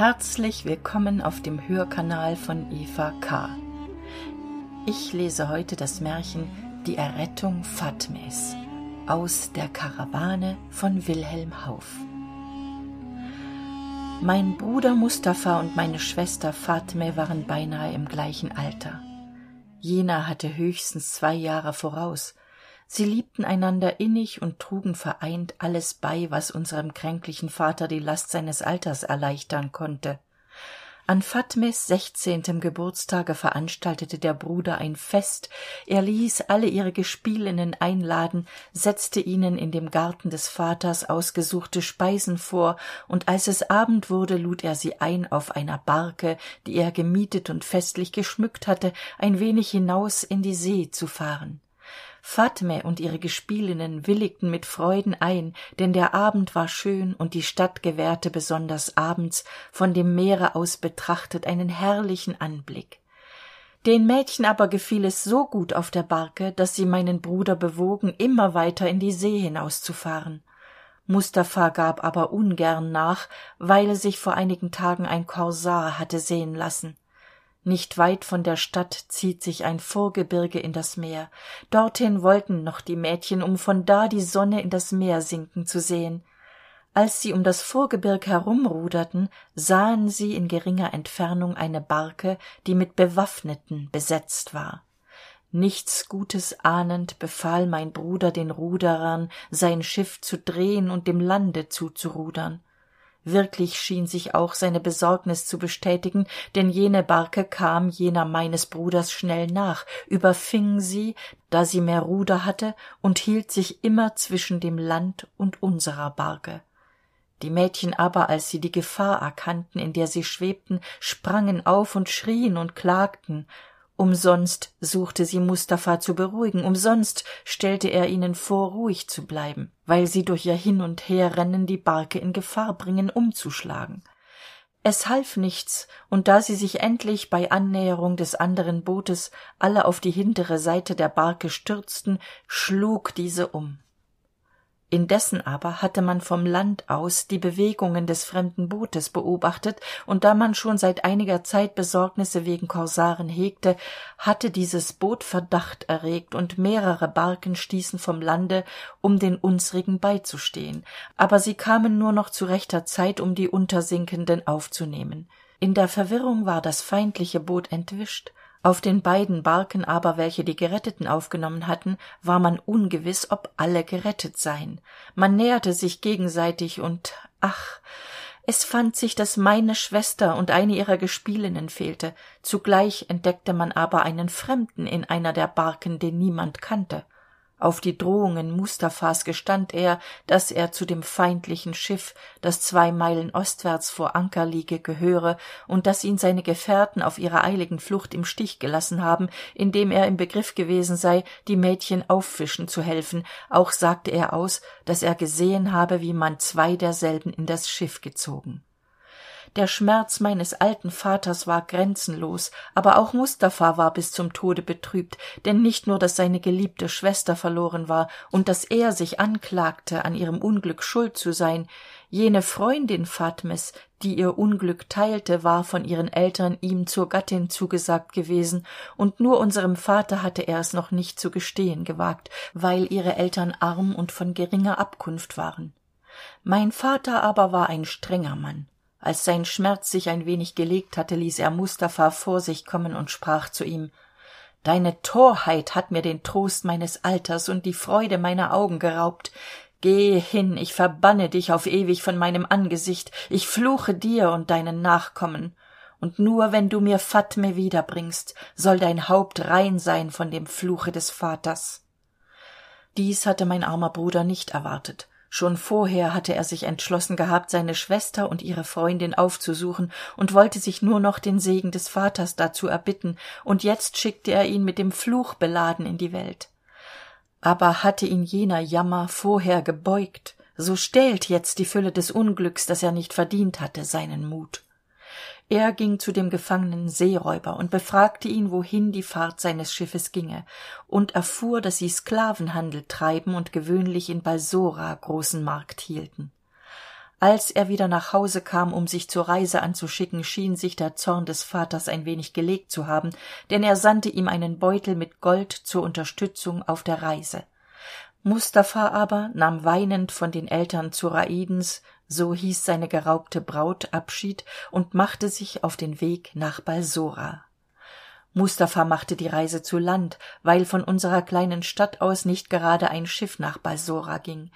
Herzlich willkommen auf dem Hörkanal von Eva K. Ich lese heute das Märchen Die Errettung Fatmes aus der Karawane von Wilhelm Hauff. Mein Bruder Mustafa und meine Schwester Fatme waren beinahe im gleichen Alter. Jener hatte höchstens zwei Jahre voraus, sie liebten einander innig und trugen vereint alles bei was unserem kränklichen vater die last seines alters erleichtern konnte. An fatmes sechzehntem geburtstage veranstaltete der bruder ein fest. Er ließ alle ihre gespielinnen einladen setzte ihnen in dem garten des vaters ausgesuchte speisen vor und als es abend wurde lud er sie ein auf einer barke die er gemietet und festlich geschmückt hatte ein wenig hinaus in die see zu fahren fatme und ihre gespielinnen willigten mit freuden ein denn der abend war schön und die stadt gewährte besonders abends von dem meere aus betrachtet einen herrlichen anblick. Den mädchen aber gefiel es so gut auf der barke dass sie meinen bruder bewogen immer weiter in die see hinauszufahren. Mustafa gab aber ungern nach weil sich vor einigen tagen ein korsar hatte sehen lassen nicht weit von der stadt zieht sich ein vorgebirge in das meer. Dorthin wollten noch die mädchen um von da die sonne in das meer sinken zu sehen. Als sie um das vorgebirg herumruderten sahen sie in geringer entfernung eine barke die mit bewaffneten besetzt war. Nichts gutes ahnend befahl mein bruder den ruderern sein schiff zu drehen und dem lande zuzurudern wirklich schien sich auch seine besorgnis zu bestätigen denn jene barke kam jener meines bruders schnell nach überfing sie da sie mehr ruder hatte und hielt sich immer zwischen dem land und unserer barke. Die mädchen aber als sie die gefahr erkannten in der sie schwebten sprangen auf und schrien und klagten umsonst suchte sie mustafa zu beruhigen. Umsonst stellte er ihnen vor ruhig zu bleiben weil sie durch ihr hin und herrennen die barke in gefahr bringen umzuschlagen. Es half nichts und da sie sich endlich bei annäherung des anderen bootes alle auf die hintere seite der barke stürzten schlug diese um indessen aber hatte man vom land aus die bewegungen des fremden bootes beobachtet und da man schon seit einiger zeit besorgnisse wegen korsaren hegte hatte dieses boot verdacht erregt und mehrere barken stießen vom lande um den unsrigen beizustehen. Aber sie kamen nur noch zu rechter zeit um die untersinkenden aufzunehmen. In der verwirrung war das feindliche boot entwischt auf den beiden barken aber welche die geretteten aufgenommen hatten war man ungewiss ob alle gerettet seien. Man näherte sich gegenseitig und ach es fand sich dass meine schwester und eine ihrer gespielinnen fehlte. Zugleich entdeckte man aber einen fremden in einer der barken den niemand kannte auf die drohungen mustafas gestand er dass er zu dem feindlichen schiff das zwei meilen ostwärts vor anker liege gehöre und dass ihn seine gefährten auf ihrer eiligen flucht im stich gelassen haben indem er im begriff gewesen sei die mädchen auffischen zu helfen. Auch sagte er aus dass er gesehen habe wie man zwei derselben in das schiff gezogen der schmerz meines alten vaters war grenzenlos aber auch mustafa war bis zum tode betrübt denn nicht nur dass seine geliebte schwester verloren war und dass er sich anklagte an ihrem unglück schuld zu sein jene freundin fatmes die ihr unglück teilte war von ihren eltern ihm zur gattin zugesagt gewesen und nur unserem vater hatte er es noch nicht zu gestehen gewagt weil ihre eltern arm und von geringer abkunft waren. Mein vater aber war ein strenger mann als sein schmerz sich ein wenig gelegt hatte ließ er mustafa vor sich kommen und sprach zu ihm deine torheit hat mir den trost meines alters und die freude meiner augen geraubt. Geh hin ich verbanne dich auf ewig von meinem angesicht. Ich fluche dir und deinen nachkommen. Und nur wenn du mir fatme wiederbringst soll dein haupt rein sein von dem fluche des vaters. Dies hatte mein armer bruder nicht erwartet schon vorher hatte er sich entschlossen gehabt seine schwester und ihre freundin aufzusuchen und wollte sich nur noch den segen des vaters dazu erbitten und jetzt schickte er ihn mit dem fluch beladen in die welt. Aber hatte ihn jener jammer vorher gebeugt so stählt jetzt die fülle des unglücks das er nicht verdient hatte seinen mut er ging zu dem gefangenen seeräuber und befragte ihn wohin die fahrt seines schiffes ginge. Und erfuhr dass sie sklavenhandel treiben und gewöhnlich in balsora großen markt hielten. Als er wieder nach hause kam um sich zur reise anzuschicken schien sich der zorn des vaters ein wenig gelegt zu haben denn er sandte ihm einen beutel mit gold zur unterstützung auf der reise mustafa aber nahm weinend von den eltern zoraidens so hieß seine geraubte braut abschied und machte sich auf den weg nach balsora. Mustafa machte die reise zu land weil von unserer kleinen stadt aus nicht gerade ein schiff nach balsora ging.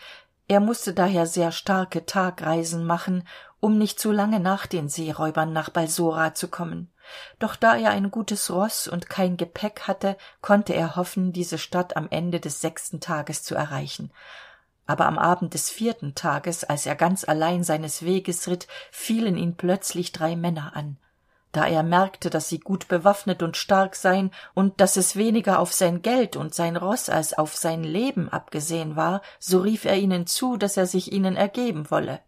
Er musste daher sehr starke tagreisen machen um nicht zu lange nach den seeräubern nach balsora zu kommen doch da er ein gutes roß und kein gepäck hatte konnte er hoffen diese stadt am ende des sechsten tages zu erreichen. Aber am abend des vierten tages als er ganz allein seines weges ritt fielen ihn plötzlich drei männer an. Da er merkte dass sie gut bewaffnet und stark seien und dass es weniger auf sein geld und sein roß als auf sein leben abgesehen war so rief er ihnen zu dass er sich ihnen ergeben wolle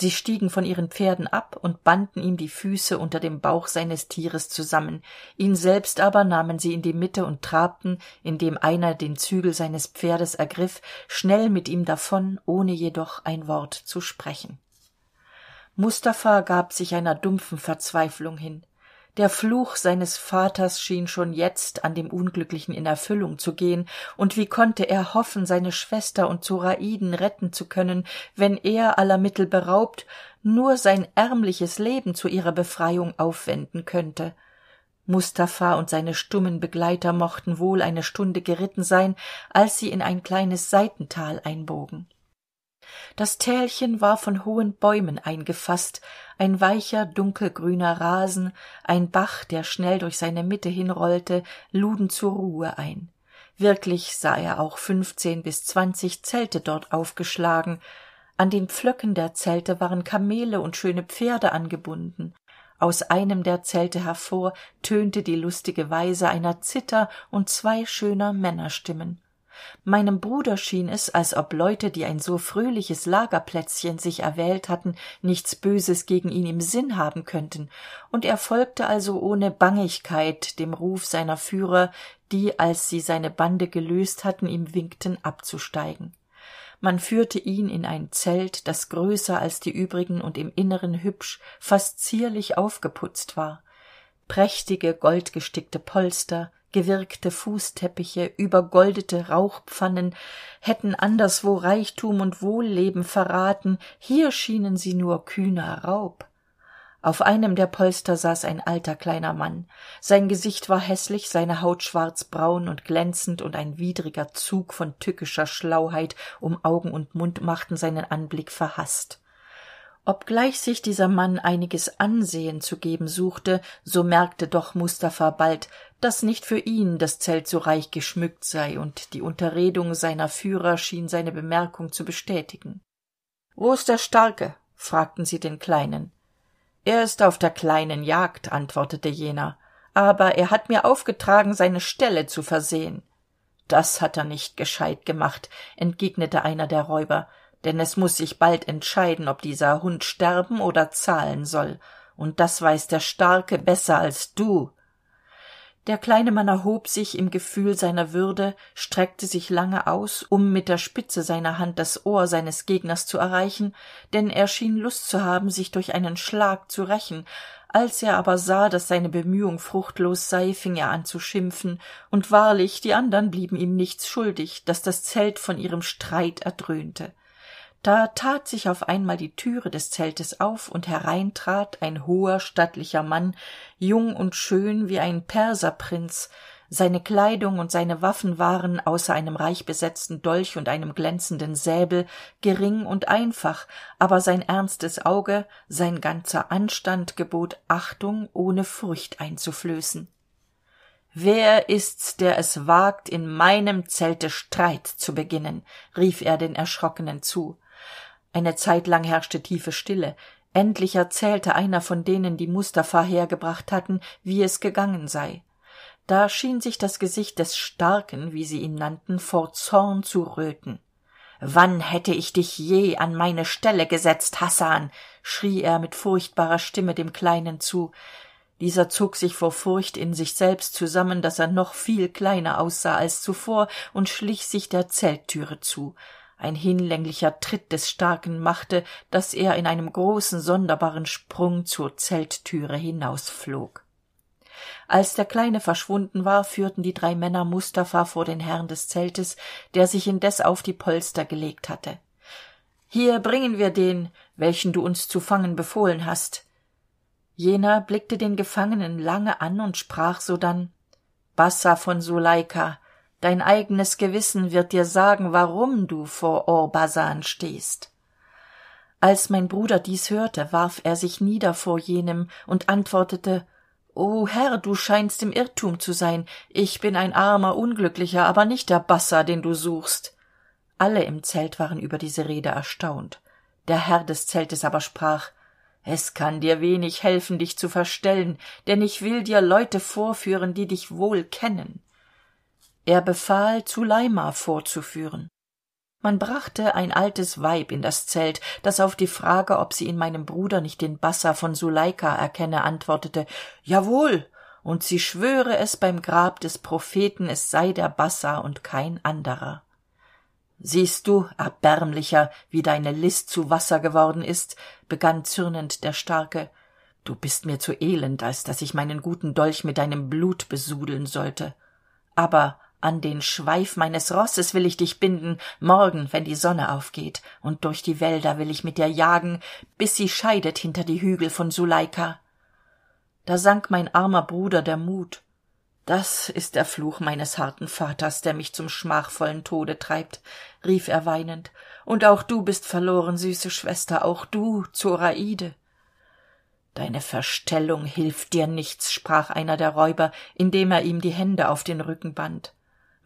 sie stiegen von ihren pferden ab und banden ihm die füße unter dem bauch seines tieres zusammen. Ihn selbst aber nahmen sie in die mitte und trabten indem einer den zügel seines pferdes ergriff schnell mit ihm davon ohne jedoch ein wort zu sprechen. Mustafa gab sich einer dumpfen verzweiflung hin der fluch seines vaters schien schon jetzt an dem unglücklichen in erfüllung zu gehen und wie konnte er hoffen seine schwester und zoraiden retten zu können wenn er aller mittel beraubt nur sein ärmliches leben zu ihrer befreiung aufwenden könnte? Mustafa und seine stummen begleiter mochten wohl eine stunde geritten sein als sie in ein kleines seitental einbogen das tälchen war von hohen bäumen eingefaßt ein weicher dunkelgrüner rasen ein bach der schnell durch seine mitte hinrollte luden zur ruhe ein. Wirklich sah er auch fünfzehn bis zwanzig zelte dort aufgeschlagen. An den pflöcken der zelte waren kamele und schöne pferde angebunden. Aus einem der zelte hervor tönte die lustige weise einer zither und zwei schöner männerstimmen meinem bruder schien es als ob leute die ein so fröhliches lagerplätzchen sich erwählt hatten nichts böses gegen ihn im sinn haben könnten. Und er folgte also ohne bangigkeit dem ruf seiner führer die als sie seine bande gelöst hatten ihm winkten abzusteigen. Man führte ihn in ein zelt das größer als die übrigen und im inneren hübsch fast zierlich aufgeputzt war. Prächtige goldgestickte polster gewirkte fußteppiche übergoldete rauchpfannen hätten anderswo reichtum und wohlleben verraten hier schienen sie nur kühner raub. Auf einem der polster saß ein alter kleiner mann. Sein gesicht war hässlich seine haut schwarzbraun und glänzend und ein widriger zug von tückischer schlauheit um augen und mund machten seinen anblick verhaßt obgleich sich dieser mann einiges ansehen zu geben suchte so merkte doch mustafa bald dass nicht für ihn das zelt so reich geschmückt sei und die unterredung seiner führer schien seine bemerkung zu bestätigen. Wo ist der starke? fragten sie den kleinen. Er ist auf der kleinen jagd antwortete jener aber er hat mir aufgetragen seine ställe zu versehen. Das hat er nicht gescheit gemacht entgegnete einer der räuber denn es muss sich bald entscheiden ob dieser hund sterben oder zahlen soll. Und das weiß der starke besser als du. Der kleine mann erhob sich im gefühl seiner würde streckte sich lange aus um mit der spitze seiner hand das ohr seines gegners zu erreichen denn er schien lust zu haben sich durch einen schlag zu rächen. Als er aber sah dass seine bemühung fruchtlos sei fing er an zu schimpfen und wahrlich die andern blieben ihm nichts schuldig dass das zelt von ihrem streit erdröhnte da tat sich auf einmal die türe des zeltes auf und hereintrat ein hoher stattlicher mann jung und schön wie ein perserprinz. Seine kleidung und seine waffen waren außer einem reichbesetzten dolch und einem glänzenden säbel gering und einfach aber sein ernstes auge sein ganzer anstand gebot achtung ohne furcht einzuflößen. Wer ist's der es wagt in meinem zelte streit zu beginnen? rief er den erschrockenen zu eine zeit lang herrschte tiefe stille. Endlich erzählte einer von denen die mustafa hergebracht hatten wie es gegangen sei. Da schien sich das gesicht des starken wie sie ihn nannten vor zorn zu röten. Wann hätte ich dich je an meine stelle gesetzt hassan? schrie er mit furchtbarer stimme dem kleinen zu. Dieser zog sich vor furcht in sich selbst zusammen dass er noch viel kleiner aussah als zuvor und schlich sich der zelttüre zu ein hinlänglicher tritt des starken machte dass er in einem großen sonderbaren sprung zur zelttüre hinausflog. Als der kleine verschwunden war führten die drei männer mustafa vor den herrn des zeltes der sich indes auf die polster gelegt hatte. Hier bringen wir den welchen du uns zu fangen befohlen hast. Jener blickte den gefangenen lange an und sprach sodann bassa von suleika dein eigenes gewissen wird dir sagen warum du vor orbasan stehst. Als mein bruder dies hörte warf er sich nieder vor jenem und antwortete o herr du scheinst im irrtum zu sein. Ich bin ein armer unglücklicher aber nicht der bassa den du suchst. Alle im zelt waren über diese rede erstaunt. Der herr des zeltes aber sprach es kann dir wenig helfen dich zu verstellen denn ich will dir leute vorführen die dich wohl kennen er befahl zuleima vorzuführen. Man brachte ein altes weib in das zelt das auf die frage ob sie in meinem bruder nicht den bassa von suleika erkenne antwortete jawohl und sie schwöre es beim grab des propheten es sei der bassa und kein anderer. Siehst du erbärmlicher wie deine list zu wasser geworden ist begann zürnend der starke. Du bist mir zu elend als dass ich meinen guten dolch mit deinem blut besudeln sollte. Aber an den schweif meines rosses will ich dich binden morgen wenn die sonne aufgeht. Und durch die wälder will ich mit dir jagen bis sie scheidet hinter die hügel von suleika da sank mein armer bruder der mut. Das ist der fluch meines harten vaters der mich zum schmachvollen tode treibt rief er weinend. Und auch du bist verloren süße schwester auch du zoraide deine verstellung hilft dir nichts sprach einer der räuber indem er ihm die hände auf den rücken band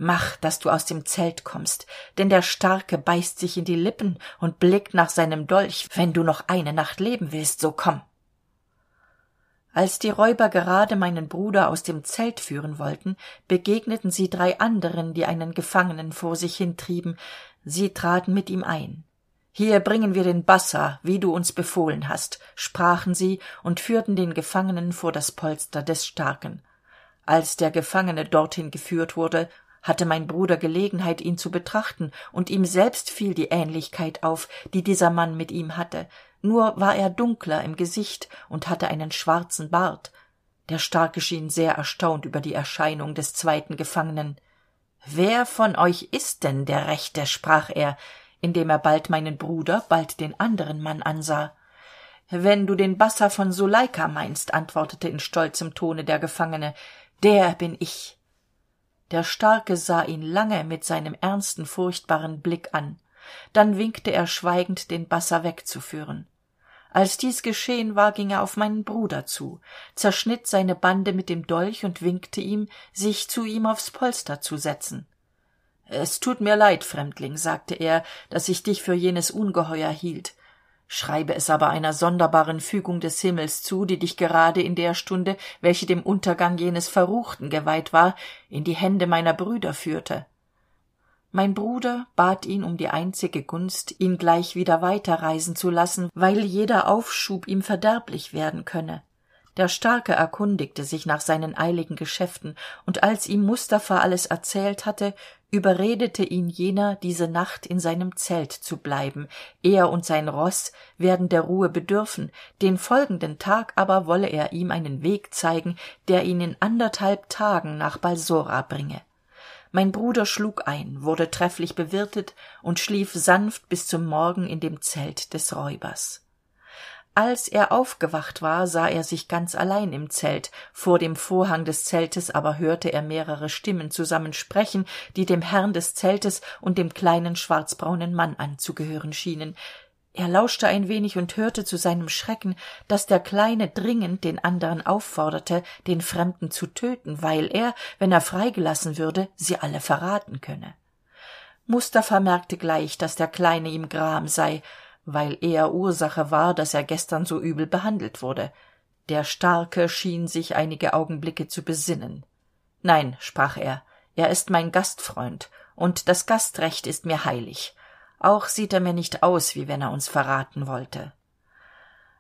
mach dass du aus dem zelt kommst denn der starke beißt sich in die lippen und blickt nach seinem dolch. Wenn du noch eine nacht leben willst so komm. Als die räuber gerade meinen bruder aus dem zelt führen wollten begegneten sie drei anderen die einen gefangenen vor sich hintrieben. Sie traten mit ihm ein. Hier bringen wir den bassa wie du uns befohlen hast sprachen sie und führten den gefangenen vor das polster des starken. Als der gefangene dorthin geführt wurde hatte mein bruder gelegenheit ihn zu betrachten und ihm selbst fiel die ähnlichkeit auf die dieser mann mit ihm hatte. Nur war er dunkler im gesicht und hatte einen schwarzen bart. Der starke schien sehr erstaunt über die erscheinung des zweiten gefangenen. Wer von euch ist denn der rechte? sprach er indem er bald meinen bruder bald den anderen mann ansah. Wenn du den bassa von suleika meinst antwortete in stolzem tone der gefangene der bin ich der starke sah ihn lange mit seinem ernsten furchtbaren blick an. Dann winkte er schweigend den bassa wegzuführen. Als dies geschehen war ging er auf meinen bruder zu zerschnitt seine bande mit dem dolch und winkte ihm sich zu ihm aufs polster zu setzen. Es tut mir leid fremdling sagte er dass ich dich für jenes ungeheuer hielt schreibe es aber einer sonderbaren fügung des himmels zu die dich gerade in der stunde welche dem untergang jenes verruchten geweiht war in die hände meiner brüder führte. Mein bruder bat ihn um die einzige gunst ihn gleich wieder weiterreisen zu lassen weil jeder aufschub ihm verderblich werden könne der starke erkundigte sich nach seinen eiligen geschäften und als ihm mustafa alles erzählt hatte überredete ihn jener diese nacht in seinem zelt zu bleiben. Er und sein roß werden der ruhe bedürfen den folgenden tag aber wolle er ihm einen weg zeigen der ihn in anderthalb tagen nach balsora bringe. Mein bruder schlug ein wurde trefflich bewirtet und schlief sanft bis zum morgen in dem zelt des räubers als er aufgewacht war sah er sich ganz allein im zelt. Vor dem vorhang des zeltes aber hörte er mehrere stimmen zusammen sprechen die dem herrn des zeltes und dem kleinen schwarzbraunen mann anzugehören schienen. Er lauschte ein wenig und hörte zu seinem schrecken dass der kleine dringend den andern aufforderte den fremden zu töten weil er wenn er freigelassen würde sie alle verraten könne. Mustafa merkte gleich dass der kleine ihm gram sei weil er ursache war dass er gestern so übel behandelt wurde. Der starke schien sich einige augenblicke zu besinnen. Nein sprach er er ist mein gastfreund und das gastrecht ist mir heilig. Auch sieht er mir nicht aus wie wenn er uns verraten wollte.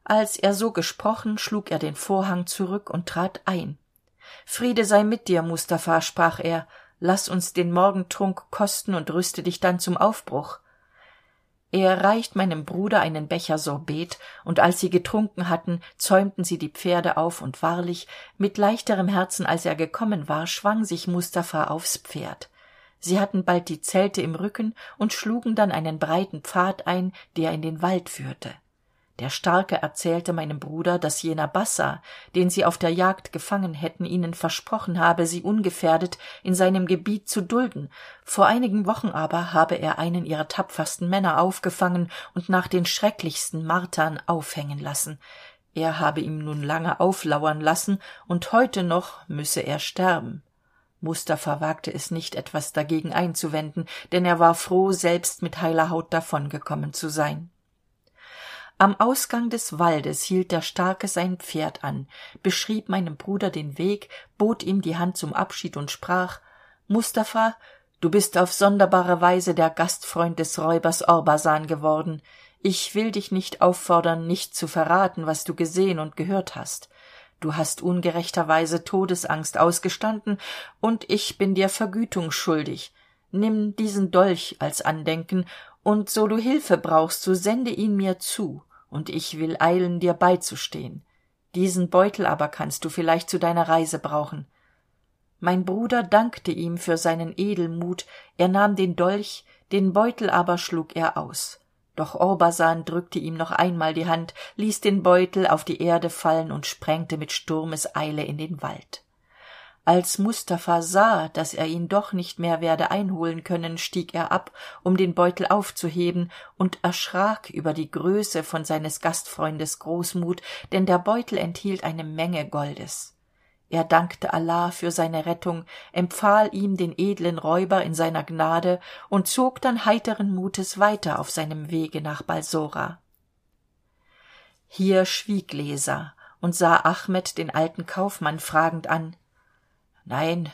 Als er so gesprochen schlug er den vorhang zurück und trat ein. Friede sei mit dir mustafa sprach er. Laß uns den morgentrunk kosten und rüste dich dann zum aufbruch er reicht meinem bruder einen becher sorbet und als sie getrunken hatten zäumten sie die pferde auf und wahrlich mit leichterem herzen als er gekommen war schwang sich mustafa aufs pferd. Sie hatten bald die zelte im rücken und schlugen dann einen breiten pfad ein der in den wald führte der starke erzählte meinem bruder dass jener bassa den sie auf der jagd gefangen hätten ihnen versprochen habe sie ungefährdet in seinem gebiet zu dulden. Vor einigen wochen aber habe er einen ihrer tapfersten männer aufgefangen und nach den schrecklichsten martern aufhängen lassen. Er habe ihm nun lange auflauern lassen und heute noch müsse er sterben. Mustafa wagte es nicht etwas dagegen einzuwenden denn er war froh selbst mit heiler haut davongekommen zu sein am ausgang des waldes hielt der starke sein pferd an beschrieb meinem bruder den weg bot ihm die hand zum abschied und sprach mustafa du bist auf sonderbare weise der gastfreund des räubers orbasan geworden. Ich will dich nicht auffordern nicht zu verraten was du gesehen und gehört hast. Du hast ungerechterweise todesangst ausgestanden und ich bin dir vergütung schuldig. Nimm diesen dolch als andenken und so du hilfe brauchst so sende ihn mir zu und ich will eilen dir beizustehen. Diesen beutel aber kannst du vielleicht zu deiner reise brauchen. Mein bruder dankte ihm für seinen edelmut. Er nahm den dolch den beutel aber schlug er aus. Doch orbasan drückte ihm noch einmal die hand ließ den beutel auf die erde fallen und sprengte mit sturmeseile in den wald als mustafa sah dass er ihn doch nicht mehr werde einholen können stieg er ab um den beutel aufzuheben und erschrak über die größe von seines gastfreundes großmut denn der beutel enthielt eine menge goldes. Er dankte allah für seine rettung empfahl ihm den edlen räuber in seiner gnade und zog dann heiteren mutes weiter auf seinem wege nach balsora. Hier schwieg leser und sah ahmed den alten kaufmann fragend an nein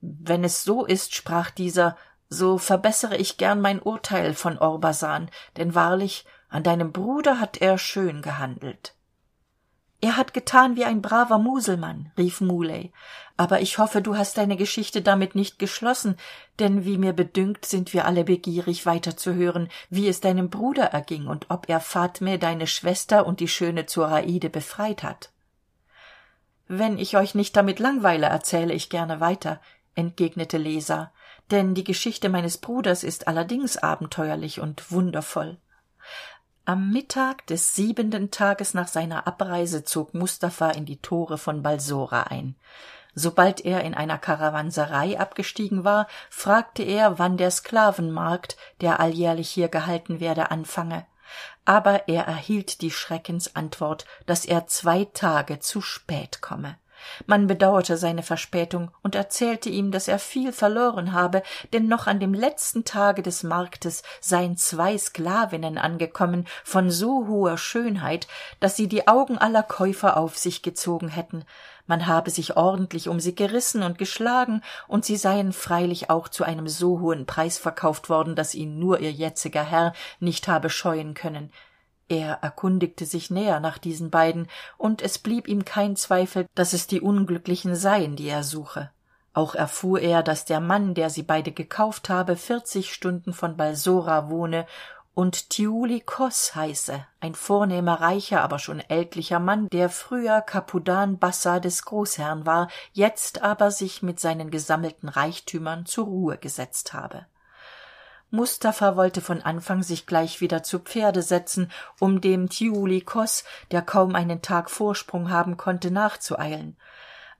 wenn es so ist sprach dieser so verbessere ich gern mein urteil von orbasan denn wahrlich an deinem bruder hat er schön gehandelt. Er hat getan wie ein braver muselmann rief muley. Aber ich hoffe du hast deine geschichte damit nicht geschlossen denn wie mir bedünkt sind wir alle begierig weiter zu hören wie es deinem bruder erging und ob er fatme deine schwester und die schöne zoraide befreit hat wenn ich euch nicht damit langweile erzähle ich gerne weiter entgegnete leser denn die geschichte meines bruders ist allerdings abenteuerlich und wundervoll. Am mittag des siebenten tages nach seiner abreise zog mustafa in die tore von balsora ein. Sobald er in einer karawanserei abgestiegen war fragte er wann der sklavenmarkt der alljährlich hier gehalten werde anfange aber er erhielt die schreckensantwort dass er zwei tage zu spät komme. Man bedauerte seine verspätung und erzählte ihm dass er viel verloren habe denn noch an dem letzten tage des marktes seien zwei sklavinnen angekommen von so hoher schönheit dass sie die augen aller käufer auf sich gezogen hätten man habe sich ordentlich um sie gerissen und geschlagen und sie seien freilich auch zu einem so hohen preis verkauft worden dass ihn nur ihr jetziger herr nicht habe scheuen können. Er erkundigte sich näher nach diesen beiden und es blieb ihm kein zweifel dass es die unglücklichen seien die er suche. Auch erfuhr er dass der mann der sie beide gekauft habe vierzig stunden von balsora wohne und thiuli kos heiße ein vornehmer reicher aber schon ältlicher mann der früher kapudan bassa des großherrn war jetzt aber sich mit seinen gesammelten reichtümern zur ruhe gesetzt habe. Mustafa wollte von anfang sich gleich wieder zu pferde setzen um dem thiuli kos der kaum einen tag vorsprung haben konnte nachzueilen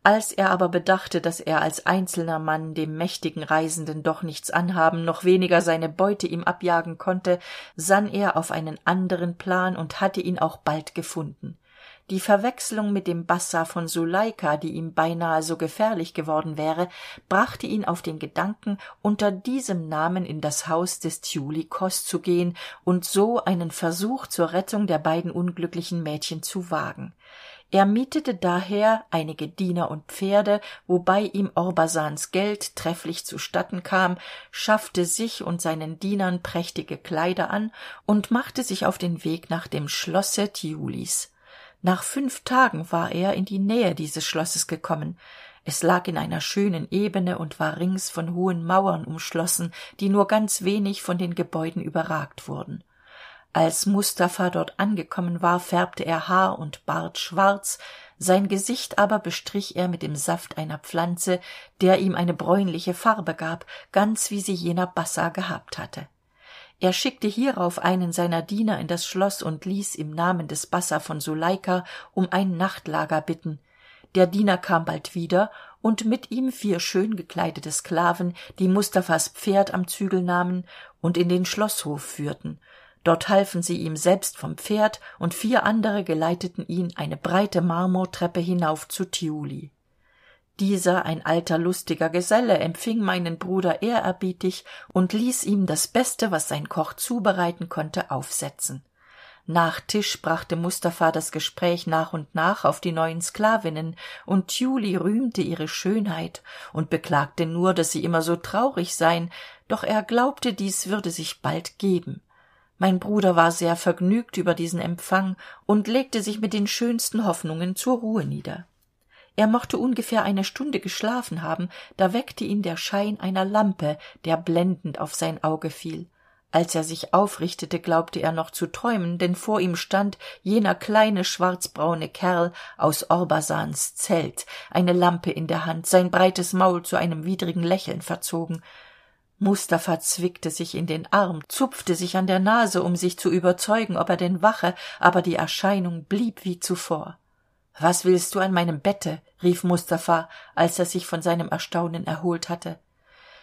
als er aber bedachte dass er als einzelner mann dem mächtigen reisenden doch nichts anhaben noch weniger seine beute ihm abjagen konnte sann er auf einen anderen plan und hatte ihn auch bald gefunden. Die verwechslung mit dem bassa von suleika die ihm beinahe so gefährlich geworden wäre brachte ihn auf den gedanken unter diesem namen in das haus des thiuli kos zu gehen und so einen versuch zur rettung der beiden unglücklichen mädchen zu wagen er mietete daher einige diener und pferde wobei ihm orbasans geld trefflich zustatten kam schaffte sich und seinen dienern prächtige kleider an und machte sich auf den weg nach dem schlosse thiulis nach fünf tagen war er in die nähe dieses schlosses gekommen. Es lag in einer schönen ebene und war rings von hohen mauern umschlossen die nur ganz wenig von den gebäuden überragt wurden als mustafa dort angekommen war färbte er haar und bart schwarz sein gesicht aber bestrich er mit dem saft einer pflanze der ihm eine bräunliche farbe gab ganz wie sie jener bassa gehabt hatte. Er schickte hierauf einen seiner diener in das schloss und ließ im namen des bassa von suleika um ein nachtlager bitten. Der diener kam bald wieder und mit ihm vier schön gekleidete sklaven die mustafas pferd am zügel nahmen und in den schloßhof führten dort halfen sie ihm selbst vom pferd und vier andere geleiteten ihn eine breite marmortreppe hinauf zu thiuli dieser ein alter lustiger geselle empfing meinen bruder ehrerbietig und ließ ihm das beste was sein koch zubereiten konnte aufsetzen. Nach tisch brachte mustafa das gespräch nach und nach auf die neuen sklavinnen und thiuli rühmte ihre schönheit und beklagte nur dass sie immer so traurig seien doch er glaubte dies würde sich bald geben mein bruder war sehr vergnügt über diesen empfang und legte sich mit den schönsten hoffnungen zur ruhe nieder. Er mochte ungefähr eine stunde geschlafen haben da weckte ihn der schein einer lampe der blendend auf sein auge fiel. Als er sich aufrichtete glaubte er noch zu träumen denn vor ihm stand jener kleine schwarzbraune kerl aus orbasans zelt eine lampe in der hand sein breites maul zu einem widrigen lächeln verzogen mustafa zwickte sich in den arm zupfte sich an der nase um sich zu überzeugen ob er denn wache aber die erscheinung blieb wie zuvor. Was willst du an meinem bette? rief mustafa als er sich von seinem erstaunen erholt hatte.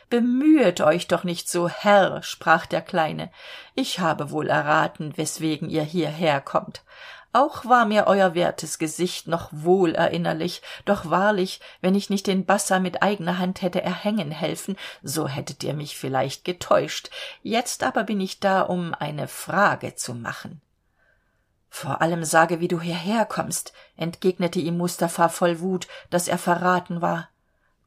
Bemühet euch doch nicht so herr sprach der kleine. Ich habe wohl erraten weswegen ihr hierher kommt auch war mir euer wertes gesicht noch wohl erinnerlich. Doch wahrlich wenn ich nicht den bassa mit eigener hand hätte erhängen helfen so hättet ihr mich vielleicht getäuscht. Jetzt aber bin ich da um eine frage zu machen. Vor allem sage wie du hierher kommst entgegnete ihm mustafa voll wut dass er verraten war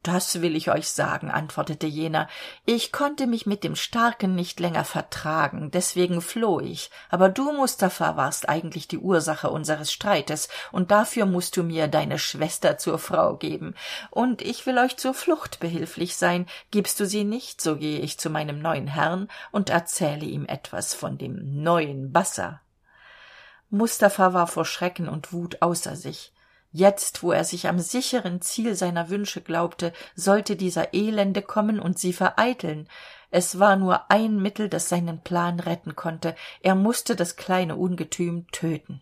das will ich euch sagen antwortete jener. Ich konnte mich mit dem starken nicht länger vertragen deswegen floh ich. Aber du mustafa warst eigentlich die ursache unseres streites und dafür musst du mir deine schwester zur frau geben. Und ich will euch zur flucht behilflich sein. Gibst du sie nicht so gehe ich zu meinem neuen herrn und erzähle ihm etwas von dem neuen bassa mustafa war vor schrecken und wut außer sich jetzt wo er sich am sicheren ziel seiner wünsche glaubte sollte dieser elende kommen und sie vereiteln. Es war nur ein mittel das seinen plan retten konnte. Er musste das kleine ungetüm töten.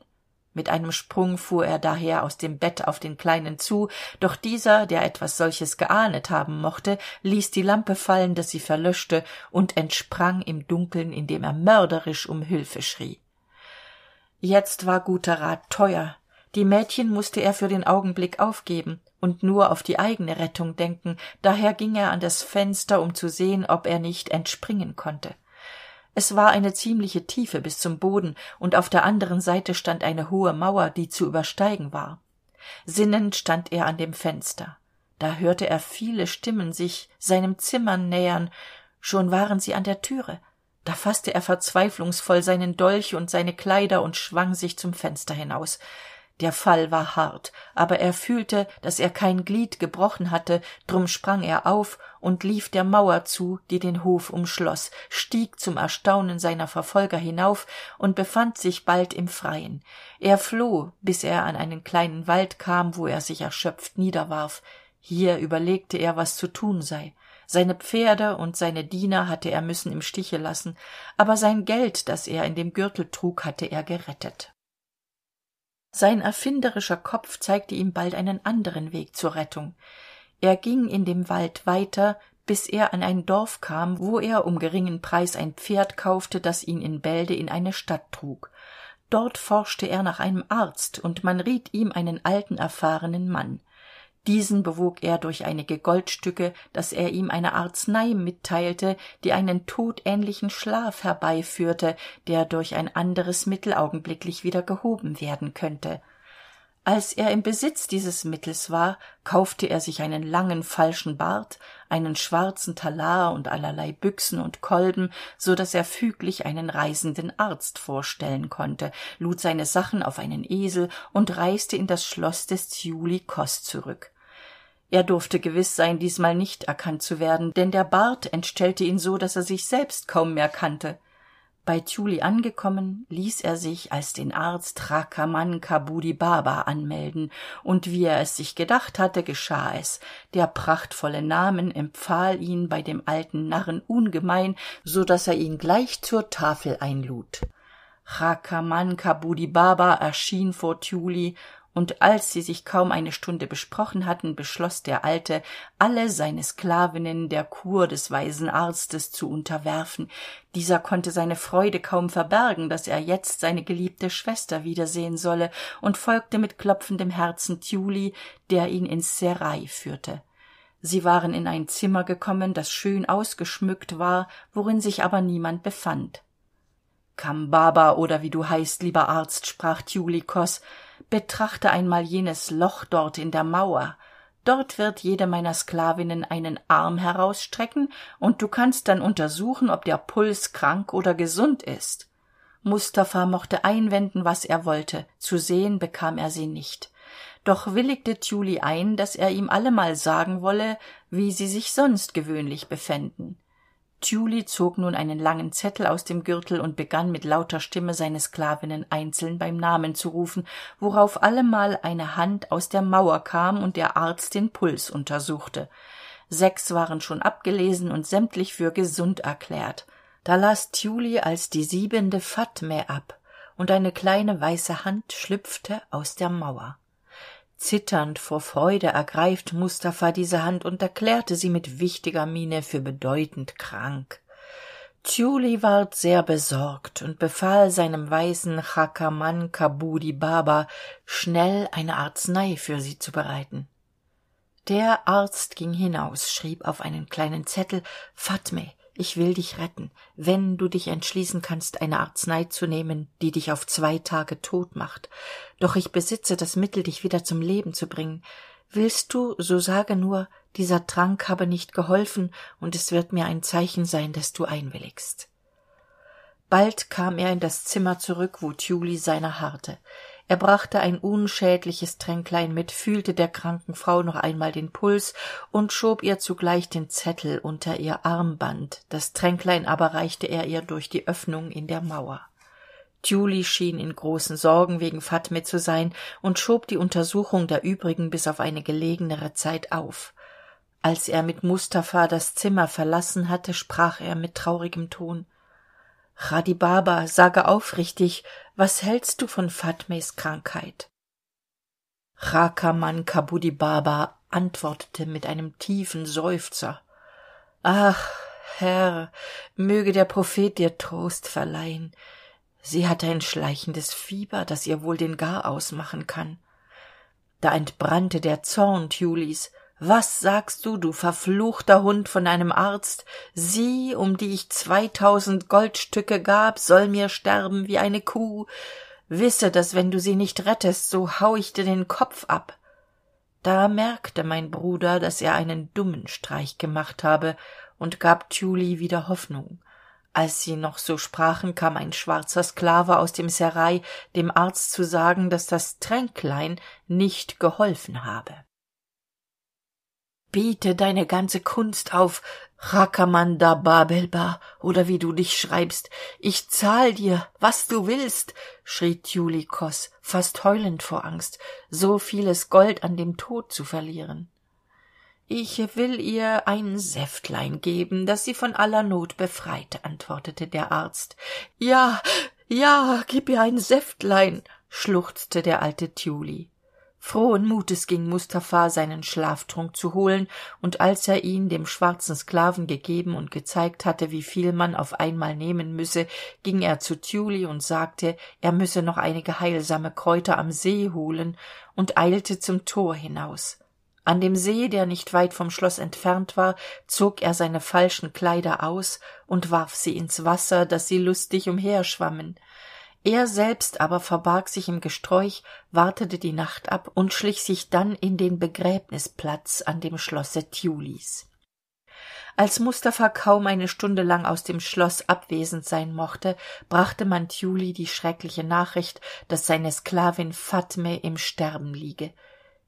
Mit einem sprung fuhr er daher aus dem bett auf den kleinen zu doch dieser der etwas solches geahnet haben mochte ließ die lampe fallen dass sie verlöschte und entsprang im dunkeln indem er mörderisch um hülfe schrie. Jetzt war guter rat teuer die mädchen musste er für den augenblick aufgeben und nur auf die eigene rettung denken daher ging er an das fenster um zu sehen ob er nicht entspringen konnte. Es war eine ziemliche tiefe bis zum boden und auf der anderen seite stand eine hohe mauer die zu übersteigen war. Sinnend stand er an dem fenster. Da hörte er viele stimmen sich seinem zimmer nähern. Schon waren sie an der türe. Da fasste er verzweiflungsvoll seinen dolch und seine kleider und schwang sich zum fenster hinaus der fall war hart aber er fühlte dass er kein glied gebrochen hatte drum sprang er auf und lief der mauer zu die den hof umschloß stieg zum erstaunen seiner verfolger hinauf und befand sich bald im freien. Er floh bis er an einen kleinen wald kam wo er sich erschöpft niederwarf. Hier überlegte er was zu tun sei. Seine pferde und seine diener hatte er müssen im stiche lassen aber sein geld das er in dem gürtel trug hatte er gerettet sein erfinderischer kopf zeigte ihm bald einen anderen weg zur rettung. Er ging in dem wald weiter bis er an ein dorf kam wo er um geringen preis ein pferd kaufte das ihn in bälde in eine stadt trug. Dort forschte er nach einem arzt und man riet ihm einen alten erfahrenen mann diesen bewog er durch einige goldstücke dass er ihm eine arznei mitteilte die einen todähnlichen schlaf herbeiführte der durch ein anderes mittel augenblicklich wieder gehoben werden könnte als er im besitz dieses mittels war kaufte er sich einen langen falschen bart einen schwarzen talar und allerlei büchsen und kolben so dass er füglich einen reisenden arzt vorstellen konnte lud seine sachen auf einen esel und reiste in das schloss des thiuli kos zurück. Er durfte gewiss sein diesmal nicht erkannt zu werden denn der bart entstellte ihn so dass er sich selbst kaum mehr kannte bei thiuli angekommen ließ er sich als den arzt chakaman kabudi baba anmelden. Und wie er es sich gedacht hatte geschah es. Der prachtvolle name empfahl ihn bei dem alten narren ungemein so dass er ihn gleich zur tafel einlud. Chakaman kabudi baba erschien vor thiuli und als sie sich kaum eine stunde besprochen hatten beschloss der alte alle seine sklavinnen der kur des weisen arztes zu unterwerfen. Dieser konnte seine freude kaum verbergen dass er jetzt seine geliebte schwester wiedersehen solle und folgte mit klopfendem herzen thiuli der ihn ins serail führte. Sie waren in ein zimmer gekommen das schön ausgeschmückt war worin sich aber niemand befand. Kambaba oder wie du heißt lieber arzt sprach betrachte einmal jenes loch dort in der mauer. Dort wird jede meiner sklavinnen einen arm herausstrecken und du kannst dann untersuchen ob der puls krank oder gesund ist. Mustafa mochte einwenden was er wollte. Zu sehen bekam er sie nicht. Doch willigte thiuli ein dass er ihm allemal sagen wolle wie sie sich sonst gewöhnlich befänden thiuli zog nun einen langen zettel aus dem gürtel und begann mit lauter stimme seine sklavinnen einzeln beim namen zu rufen worauf allemal eine hand aus der mauer kam und der arzt den puls untersuchte. Sechs waren schon abgelesen und sämtlich für gesund erklärt. Da las thiuli als die siebente fatme ab und eine kleine weiße hand schlüpfte aus der mauer zitternd vor freude ergreift mustafa diese hand und erklärte sie mit wichtiger miene für bedeutend krank. Thiuli ward sehr besorgt und befahl seinem weisen chakaman kabudi baba schnell eine arznei für sie zu bereiten. Der arzt ging hinaus schrieb auf einen kleinen zettel fatme ich will dich retten wenn du dich entschließen kannst eine arznei zu nehmen die dich auf zwei tage tot macht. Doch ich besitze das mittel dich wieder zum leben zu bringen. Willst du so sage nur dieser trank habe nicht geholfen und es wird mir ein zeichen sein dass du einwilligst. Bald kam er in das zimmer zurück wo thiuli seiner harrte er brachte ein unschädliches tränklein mit fühlte der kranken frau noch einmal den puls und schob ihr zugleich den zettel unter ihr armband. Das tränklein aber reichte er ihr durch die öffnung in der mauer. Thiuli schien in großen sorgen wegen fatme zu sein und schob die untersuchung der übrigen bis auf eine gelegenere zeit auf. Als er mit mustafa das zimmer verlassen hatte sprach er mit traurigem ton. Chadi baba sage aufrichtig was hältst du von fatmes krankheit? Chakaman kabudi baba antwortete mit einem tiefen seufzer. Ach herr möge der prophet dir trost verleihen. Sie hat ein schleichendes fieber das ihr wohl den garaus machen kann. Da entbrannte der zorn was sagst du du verfluchter hund von einem arzt? Sie um die ich zweitausend goldstücke gab soll mir sterben wie eine kuh. Wisse dass wenn du sie nicht rettest so hau ich dir den kopf ab. Da merkte mein bruder dass er einen dummen streich gemacht habe und gab thiuli wieder hoffnung. Als sie noch so sprachen kam ein schwarzer sklave aus dem serail dem arzt zu sagen dass das tränklein nicht geholfen habe biete deine ganze kunst auf chakaman babelba oder wie du dich schreibst. Ich zahl dir was du willst schrie tjulikos fast heulend vor angst so vieles gold an dem tod zu verlieren. Ich will ihr ein säftlein geben das sie von aller not befreit antwortete der arzt. Ja ja gib ihr ein säftlein schluchzte der alte thiuli frohen mutes ging mustafa seinen schlaftrunk zu holen und als er ihn dem schwarzen sklaven gegeben und gezeigt hatte wie viel man auf einmal nehmen müsse ging er zu thiuli und sagte er müsse noch einige heilsame kräuter am see holen und eilte zum tor hinaus. An dem see der nicht weit vom schloss entfernt war zog er seine falschen kleider aus und warf sie ins wasser dass sie lustig umherschwammen er selbst aber verbarg sich im gesträuch wartete die nacht ab und schlich sich dann in den begräbnisplatz an dem schlosse thiulis als mustafa kaum eine stunde lang aus dem schloss abwesend sein mochte brachte man thiuli die schreckliche nachricht dass seine sklavin fatme im sterben liege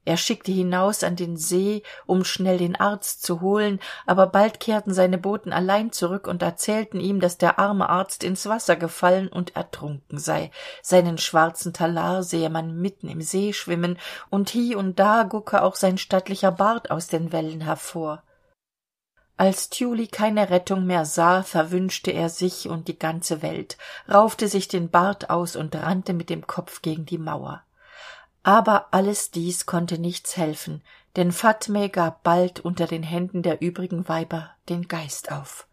er schickte hinaus an den see um schnell den arzt zu holen aber bald kehrten seine boten allein zurück und erzählten ihm dass der arme arzt ins wasser gefallen und ertrunken sei. Seinen schwarzen talar sehe man mitten im see schwimmen und hie und da gucke auch sein stattlicher bart aus den wellen hervor. Als thiuli keine rettung mehr sah verwünschte er sich und die ganze welt raufte sich den bart aus und rannte mit dem kopf gegen die mauer aber alles dies konnte nichts helfen denn fatme gab bald unter den händen der übrigen weiber den geist auf.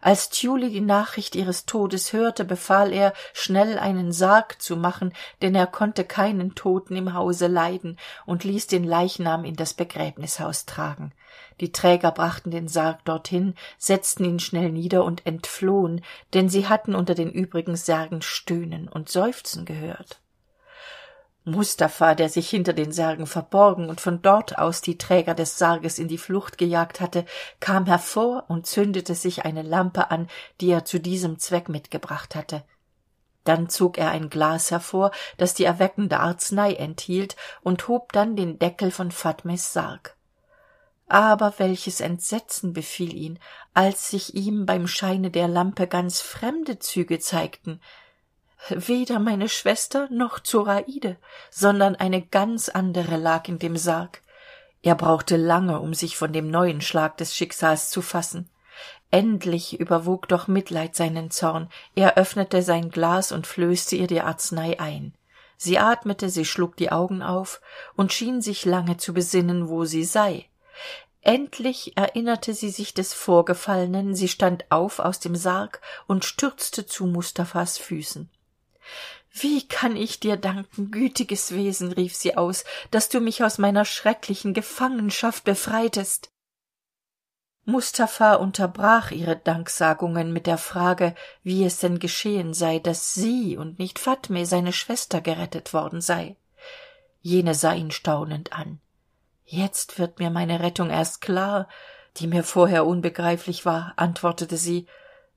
Als thiuli die nachricht ihres todes hörte befahl er schnell einen sarg zu machen denn er konnte keinen toten im hause leiden und ließ den leichnam in das begräbnishaus tragen. Die träger brachten den sarg dorthin setzten ihn schnell nieder und entflohen denn sie hatten unter den übrigen särgen stöhnen und seufzen gehört mustafa der sich hinter den särgen verborgen und von dort aus die träger des sarges in die flucht gejagt hatte kam hervor und zündete sich eine lampe an die er zu diesem zweck mitgebracht hatte. Dann zog er ein glas hervor das die erweckende arznei enthielt und hob dann den deckel von fatmes sarg. Aber welches entsetzen befiel ihn als sich ihm beim scheine der lampe ganz fremde züge zeigten weder meine schwester noch zoraide sondern eine ganz andere lag in dem sarg. Er brauchte lange um sich von dem neuen schlag des schicksals zu fassen. Endlich überwog doch mitleid seinen zorn. Er öffnete sein glas und flößte ihr die arznei ein. Sie atmete sie schlug die augen auf und schien sich lange zu besinnen wo sie sei. Endlich erinnerte sie sich des vorgefallenen. Sie stand auf aus dem sarg und stürzte zu mustafas füßen wie kann ich dir danken gütiges wesen rief sie aus dass du mich aus meiner schrecklichen gefangenschaft befreitest. Mustafa unterbrach ihre danksagungen mit der frage wie es denn geschehen sei dass sie und nicht fatme seine schwester gerettet worden sei. Jene sah ihn staunend an. Jetzt wird mir meine rettung erst klar die mir vorher unbegreiflich war antwortete sie.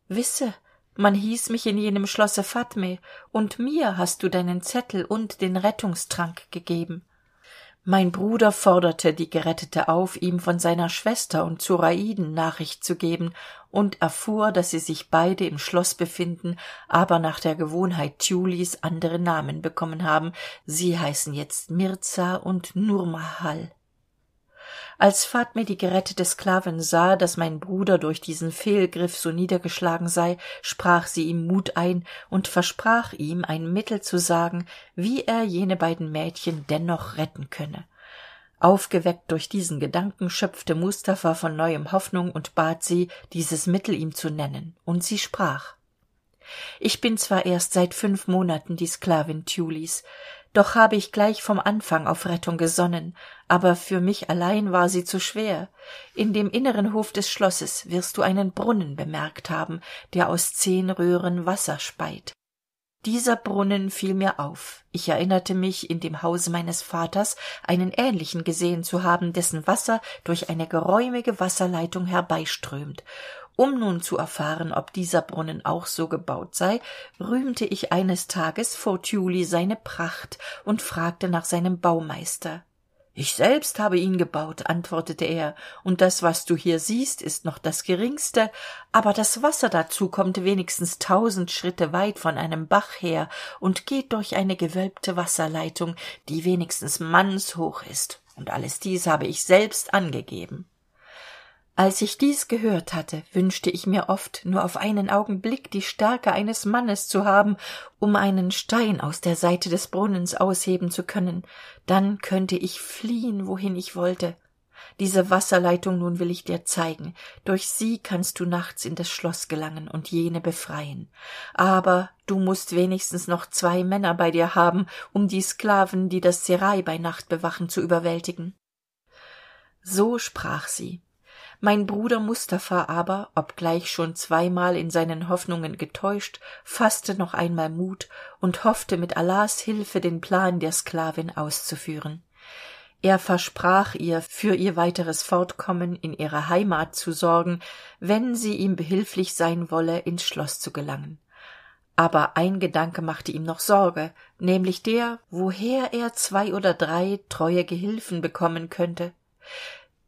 Wisse man hieß mich in jenem schlosse fatme und mir hast du deinen zettel und den rettungstrank gegeben. Mein bruder forderte die gerettete auf ihm von seiner schwester und zoraiden nachricht zu geben und erfuhr dass sie sich beide im schloss befinden aber nach der gewohnheit thiulis andere namen bekommen haben. Sie heißen jetzt mirza und nurmahal als fatme die gerettete sklavin sah dass mein bruder durch diesen fehlgriff so niedergeschlagen sei sprach sie ihm mut ein und versprach ihm ein mittel zu sagen wie er jene beiden mädchen dennoch retten könne. Aufgeweckt durch diesen gedanken schöpfte mustafa von neuem hoffnung und bat sie dieses mittel ihm zu nennen. Und sie sprach ich bin zwar erst seit fünf monaten die sklavin thiulis doch habe ich gleich vom anfang auf rettung gesonnen aber für mich allein war sie zu schwer. In dem inneren hof des schlosses wirst du einen brunnen bemerkt haben der aus zehn röhren wasser speit. Dieser brunnen fiel mir auf. Ich erinnerte mich in dem hause meines vaters einen ähnlichen gesehen zu haben dessen wasser durch eine geräumige wasserleitung herbeiströmt. Um nun zu erfahren ob dieser brunnen auch so gebaut sei rühmte ich eines tages vor thiuli seine pracht und fragte nach seinem baumeister ich selbst habe ihn gebaut antwortete er und das was du hier siehst ist noch das geringste aber das wasser dazu kommt wenigstens tausend schritte weit von einem bach her und geht durch eine gewölbte wasserleitung die wenigstens mannshoch ist und alles dies habe ich selbst angegeben als ich dies gehört hatte wünschte ich mir oft nur auf einen augenblick die stärke eines mannes zu haben um einen stein aus der seite des brunnens ausheben zu können. Dann könnte ich fliehen wohin ich wollte. Diese wasserleitung nun will ich dir zeigen. Durch sie kannst du nachts in das schloss gelangen und jene befreien. Aber du musst wenigstens noch zwei männer bei dir haben um die sklaven die das serail bei nacht bewachen zu überwältigen. So sprach sie mein bruder mustafa aber obgleich schon zweimal in seinen hoffnungen getäuscht fasste noch einmal mut und hoffte mit allahs hilfe den plan der sklavin auszuführen. Er versprach ihr für ihr weiteres fortkommen in ihrer heimat zu sorgen wenn sie ihm behilflich sein wolle ins schloss zu gelangen. Aber ein gedanke machte ihm noch sorge nämlich der woher er zwei oder drei treue gehilfen bekommen könnte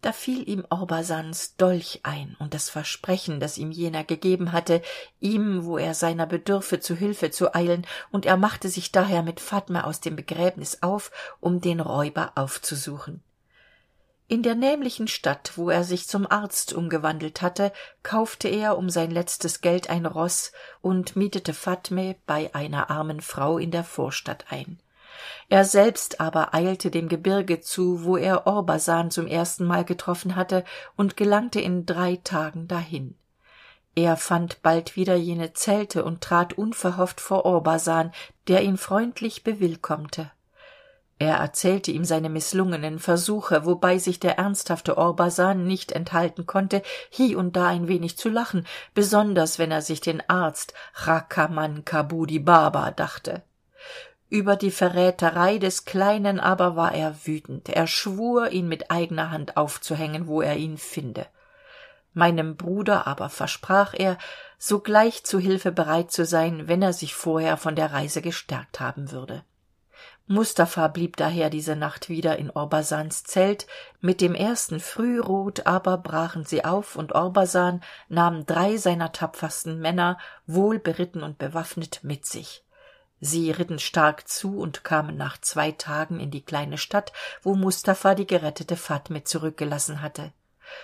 da fiel ihm orbasans dolch ein und das versprechen das ihm jener gegeben hatte ihm wo er seiner bedürfe zu hilfe zu eilen und er machte sich daher mit fatme aus dem begräbnis auf um den räuber aufzusuchen. In der nämlichen stadt wo er sich zum arzt umgewandelt hatte kaufte er um sein letztes geld ein roß und mietete fatme bei einer armen frau in der vorstadt ein er selbst aber eilte dem gebirge zu wo er orbasan zum erstenmal getroffen hatte und gelangte in drei tagen dahin. Er fand bald wieder jene zelte und trat unverhofft vor orbasan der ihn freundlich bewillkommte. Er erzählte ihm seine mißlungenen versuche wobei sich der ernsthafte orbasan nicht enthalten konnte hie und da ein wenig zu lachen besonders wenn er sich den arzt chakamankabudibaba baba dachte über die verräterei des kleinen aber war er wütend. Er schwur ihn mit eigener hand aufzuhängen wo er ihn finde. Meinem bruder aber versprach er sogleich zu hilfe bereit zu sein wenn er sich vorher von der reise gestärkt haben würde. Mustafa blieb daher diese nacht wieder in orbasans zelt. Mit dem ersten frührot aber brachen sie auf und orbasan nahm drei seiner tapfersten männer wohlberitten und bewaffnet mit sich sie ritten stark zu und kamen nach zwei tagen in die kleine stadt wo mustafa die gerettete fatme zurückgelassen hatte.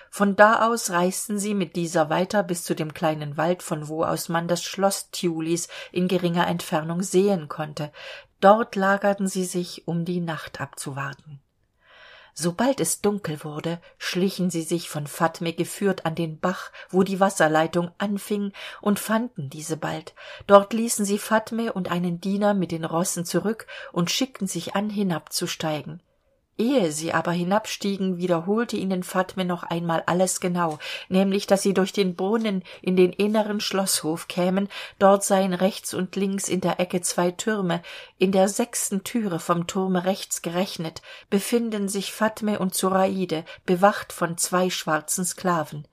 Von da aus reisten sie mit dieser weiter bis zu dem kleinen wald von wo aus man das schloss thiulis in geringer entfernung sehen konnte. Dort lagerten sie sich um die nacht abzuwarten sobald es dunkel wurde schlichen sie sich von fatme geführt an den bach wo die wasserleitung anfing und fanden diese bald. Dort ließen sie fatme und einen diener mit den rossen zurück und schickten sich an hinabzusteigen ehe sie aber hinabstiegen wiederholte ihnen fatme noch einmal alles genau nämlich dass sie durch den brunnen in den inneren schloßhof kämen dort seien rechts und links in der ecke zwei türme in der sechsten türe vom turme rechts gerechnet befinden sich fatme und zoraide bewacht von zwei schwarzen sklaven.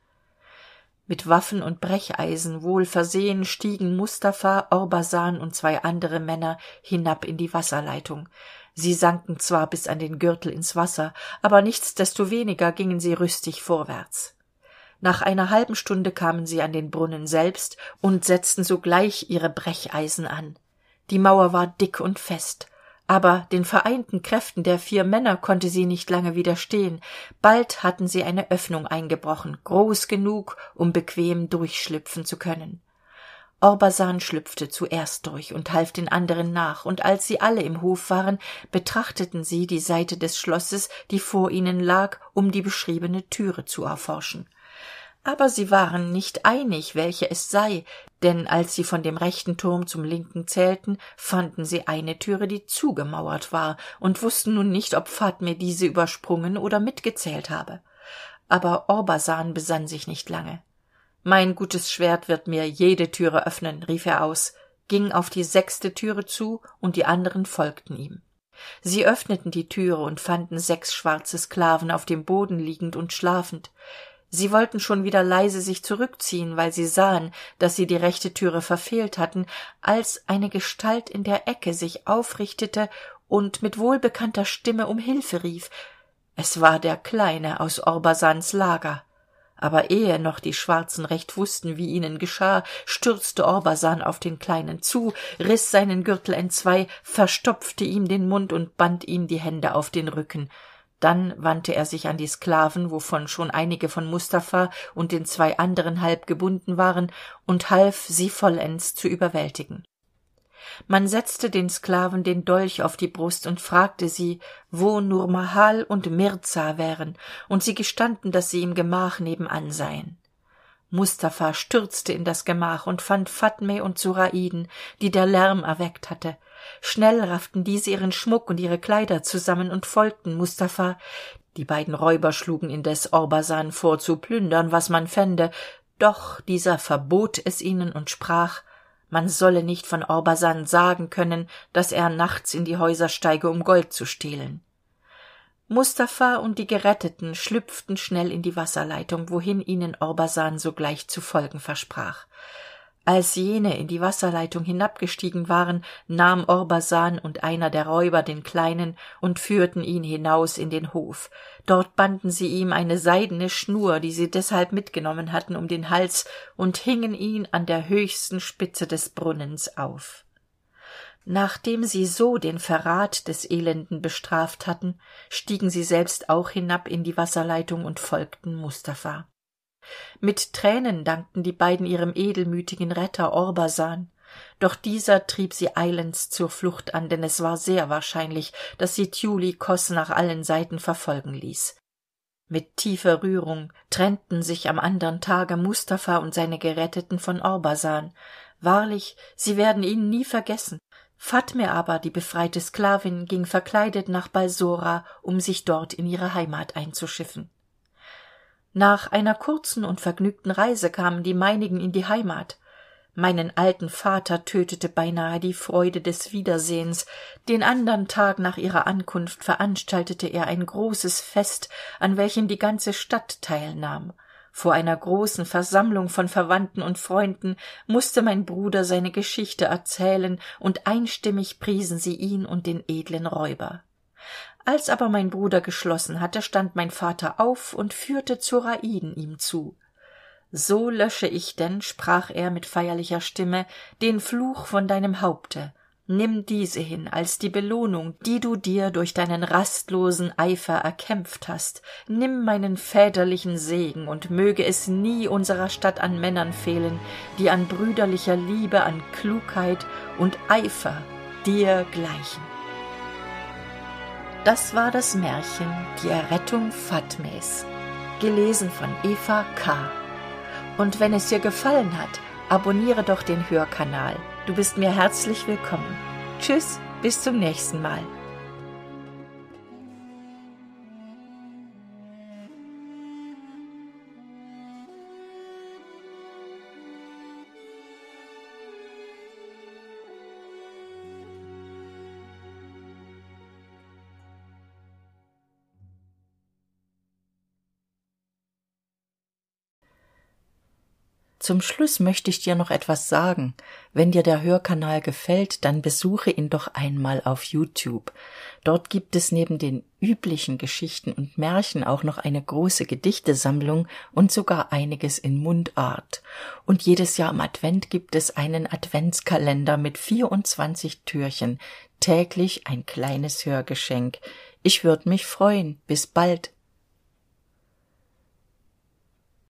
Mit waffen und brecheisen wohl versehen stiegen mustafa orbasan und zwei andere männer hinab in die wasserleitung sie sanken zwar bis an den gürtel ins wasser aber nichtsdestoweniger gingen sie rüstig vorwärts. Nach einer halben stunde kamen sie an den brunnen selbst und setzten sogleich ihre brecheisen an. Die mauer war dick und fest aber den vereinten kräften der vier männer konnte sie nicht lange widerstehen. Bald hatten sie eine öffnung eingebrochen groß genug um bequem durchschlüpfen zu können orbasan schlüpfte zuerst durch und half den anderen nach und als sie alle im hof waren betrachteten sie die seite des schlosses die vor ihnen lag um die beschriebene türe zu erforschen. Aber sie waren nicht einig welche es sei denn als sie von dem rechten turm zum linken zählten fanden sie eine türe die zugemauert war und wussten nun nicht ob fatme diese übersprungen oder mitgezählt habe. Aber orbasan besann sich nicht lange mein gutes schwert wird mir jede türe öffnen rief er aus ging auf die sechste türe zu und die anderen folgten ihm. Sie öffneten die türe und fanden sechs schwarze sklaven auf dem boden liegend und schlafend. Sie wollten schon wieder leise sich zurückziehen weil sie sahen dass sie die rechte türe verfehlt hatten als eine gestalt in der ecke sich aufrichtete und mit wohlbekannter stimme um hilfe rief. Es war der kleine aus orbasans lager aber ehe noch die schwarzen recht wussten wie ihnen geschah stürzte orbasan auf den kleinen zu riß seinen gürtel entzwei verstopfte ihm den mund und band ihm die hände auf den rücken. Dann wandte er sich an die sklaven wovon schon einige von mustafa und den zwei anderen halb gebunden waren und half sie vollends zu überwältigen man setzte den sklaven den dolch auf die brust und fragte sie wo nurmahal und mirza wären und sie gestanden dass sie im gemach nebenan seien. Mustafa stürzte in das gemach und fand fatme und suraiden die der lärm erweckt hatte. Schnell rafften diese ihren schmuck und ihre kleider zusammen und folgten mustafa. Die beiden räuber schlugen indes orbasan vor zu plündern was man fände. Doch dieser verbot es ihnen und sprach man solle nicht von orbasan sagen können dass er nachts in die häuser steige um gold zu stehlen. Mustafa und die geretteten schlüpften schnell in die wasserleitung wohin ihnen orbasan sogleich zu folgen versprach als jene in die wasserleitung hinabgestiegen waren nahm orbasan und einer der räuber den kleinen und führten ihn hinaus in den hof. Dort banden sie ihm eine seidene schnur die sie deshalb mitgenommen hatten um den hals und hingen ihn an der höchsten spitze des brunnens auf. Nachdem sie so den verrat des elenden bestraft hatten stiegen sie selbst auch hinab in die wasserleitung und folgten mustafa mit tränen dankten die beiden ihrem edelmütigen retter orbasan. Doch dieser trieb sie eilends zur flucht an denn es war sehr wahrscheinlich dass sie tjulikos nach allen seiten verfolgen ließ. Mit tiefer rührung trennten sich am andern tage mustafa und seine geretteten von orbasan. Wahrlich sie werden ihn nie vergessen. Fatme aber die befreite sklavin ging verkleidet nach balsora um sich dort in ihre heimat einzuschiffen nach einer kurzen und vergnügten reise kamen die meinigen in die heimat. Meinen alten vater tötete beinahe die freude des wiedersehens. Den andern tag nach ihrer ankunft veranstaltete er ein großes fest an welchem die ganze stadt teilnahm. Vor einer großen versammlung von verwandten und freunden musste mein bruder seine geschichte erzählen und einstimmig priesen sie ihn und den edlen räuber als aber mein bruder geschlossen hatte stand mein vater auf und führte zoraiden ihm zu. So lösche ich denn sprach er mit feierlicher stimme den fluch von deinem haupte. Nimm diese hin als die belohnung die du dir durch deinen rastlosen eifer erkämpft hast. Nimm meinen väterlichen segen und möge es nie unserer stadt an männern fehlen die an brüderlicher liebe an klugheit und eifer dir gleichen das war das Märchen Die Errettung Fatmes, gelesen von Eva K. Und wenn es dir gefallen hat, abonniere doch den Hörkanal. Du bist mir herzlich willkommen. Tschüss, bis zum nächsten Mal. Zum Schluss möchte ich dir noch etwas sagen. Wenn dir der Hörkanal gefällt, dann besuche ihn doch einmal auf YouTube. Dort gibt es neben den üblichen Geschichten und Märchen auch noch eine große Gedichtesammlung und sogar einiges in Mundart. Und jedes Jahr im Advent gibt es einen Adventskalender mit 24 Türchen, täglich ein kleines Hörgeschenk. Ich würde mich freuen. Bis bald.